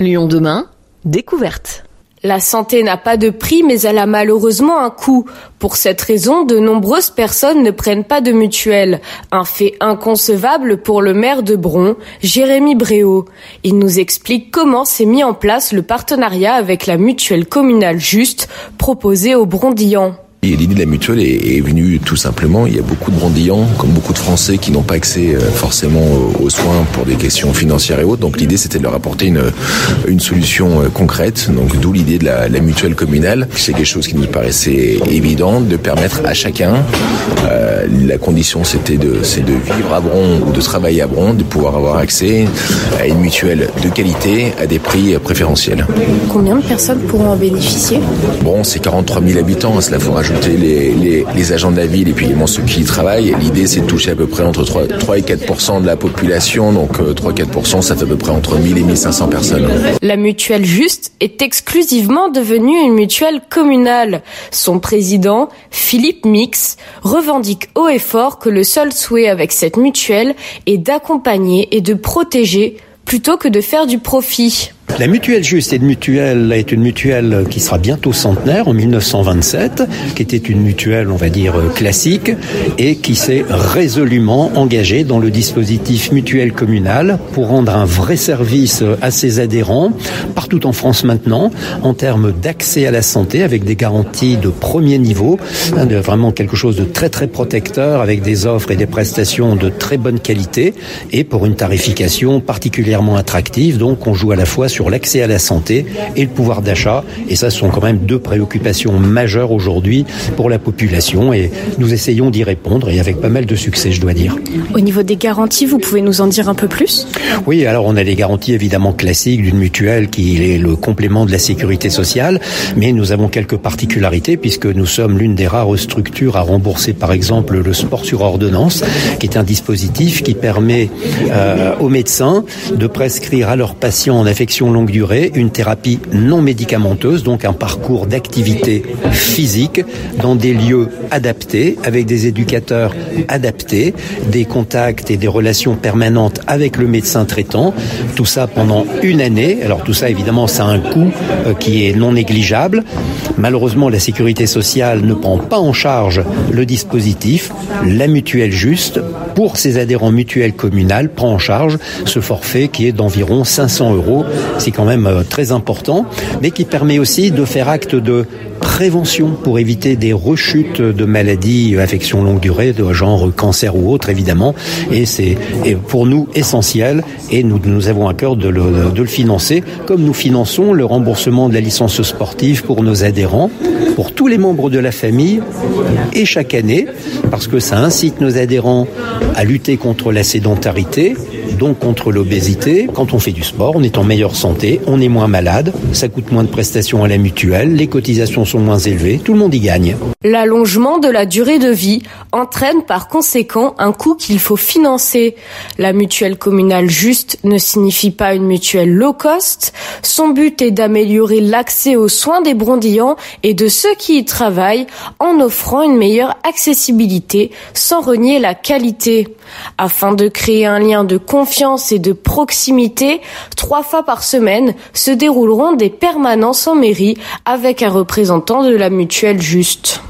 Lyon demain, découverte. La santé n'a pas de prix, mais elle a malheureusement un coût. Pour cette raison, de nombreuses personnes ne prennent pas de mutuelle. Un fait inconcevable pour le maire de Bron, Jérémy Bréau. Il nous explique comment s'est mis en place le partenariat avec la mutuelle communale juste proposée aux Brondillants. L'idée de la mutuelle est, venue tout simplement. Il y a beaucoup de brandillants, comme beaucoup de Français, qui n'ont pas accès euh, forcément aux soins pour des questions financières et autres. Donc l'idée, c'était de leur apporter une, une solution euh, concrète. Donc d'où l'idée de la, la, mutuelle communale. C'est quelque chose qui nous paraissait évident de permettre à chacun. Euh, la condition, c'était de, c'est de vivre à Bron ou de travailler à Bron, de pouvoir avoir accès à une mutuelle de qualité à des prix préférentiels. Combien de personnes pourront en bénéficier? Bon, c'est 43 000 habitants. Cela faut les, agents de la ville et puis également ceux qui y travaillent. L'idée, c'est de toucher à peu près entre 3, 3 et 4% de la population. Donc 3-4 euh, ça fait à peu près entre 1000 et 1500 personnes. La mutuelle Juste est exclusivement devenue une mutuelle communale. Son président, Philippe Mix, revendique haut et fort que le seul souhait avec cette mutuelle est d'accompagner et de protéger plutôt que de faire du profit. La mutuelle Juste est une mutuelle, est une mutuelle qui sera bientôt centenaire en 1927, qui était une mutuelle, on va dire, classique, et qui s'est résolument engagée dans le dispositif mutuel communal pour rendre un vrai service à ses adhérents, partout en France maintenant, en termes d'accès à la santé, avec des garanties de premier niveau, hein, de vraiment quelque chose de très très protecteur, avec des offres et des prestations de très bonne qualité, et pour une tarification particulièrement attractive, donc on joue à la fois sur l'accès à la santé et le pouvoir d'achat. Et ça, ce sont quand même deux préoccupations majeures aujourd'hui pour la population. Et nous essayons d'y répondre et avec pas mal de succès, je dois dire. Au niveau des garanties, vous pouvez nous en dire un peu plus? Oui, alors on a les garanties évidemment classiques d'une mutuelle qui est le complément de la sécurité sociale, mais nous avons quelques particularités puisque nous sommes l'une des rares structures à rembourser par exemple le sport sur ordonnance, qui est un dispositif qui permet euh, aux médecins de prescrire à leurs patients en affection longue durée, une thérapie non médicamenteuse, donc un parcours d'activité physique dans des lieux adaptés, avec des éducateurs adaptés, des contacts et des relations permanentes avec le médecin traitant, tout ça pendant une année. Alors tout ça, évidemment, ça a un coût euh, qui est non négligeable. Malheureusement, la sécurité sociale ne prend pas en charge le dispositif. La mutuelle juste, pour ses adhérents mutuels communales, prend en charge ce forfait qui est d'environ 500 euros c'est quand même euh, très important, mais qui permet aussi de faire acte de prévention pour éviter des rechutes de maladies, affections longue durée, de genre cancer ou autre évidemment. Et c'est pour nous essentiel et nous, avons à cœur de le financer, comme nous finançons le remboursement de la licence sportive pour nos adhérents, pour tous les membres de la famille et chaque année, parce que ça incite nos adhérents à lutter contre la sédentarité donc contre l'obésité. Quand on fait du sport, on est en meilleure santé, on est moins malade, ça coûte moins de prestations à la mutuelle, les cotisations sont moins élevées, tout le monde y gagne. L'allongement de la durée de vie entraîne par conséquent un coût qu'il faut financer. La mutuelle communale juste ne signifie pas une mutuelle low cost. Son but est d'améliorer l'accès aux soins des brondillants et de ceux qui y travaillent en offrant une meilleure accessibilité sans renier la qualité. Afin de créer un lien de confiance confiance et de proximité, trois fois par semaine se dérouleront des permanences en mairie avec un représentant de la mutuelle juste.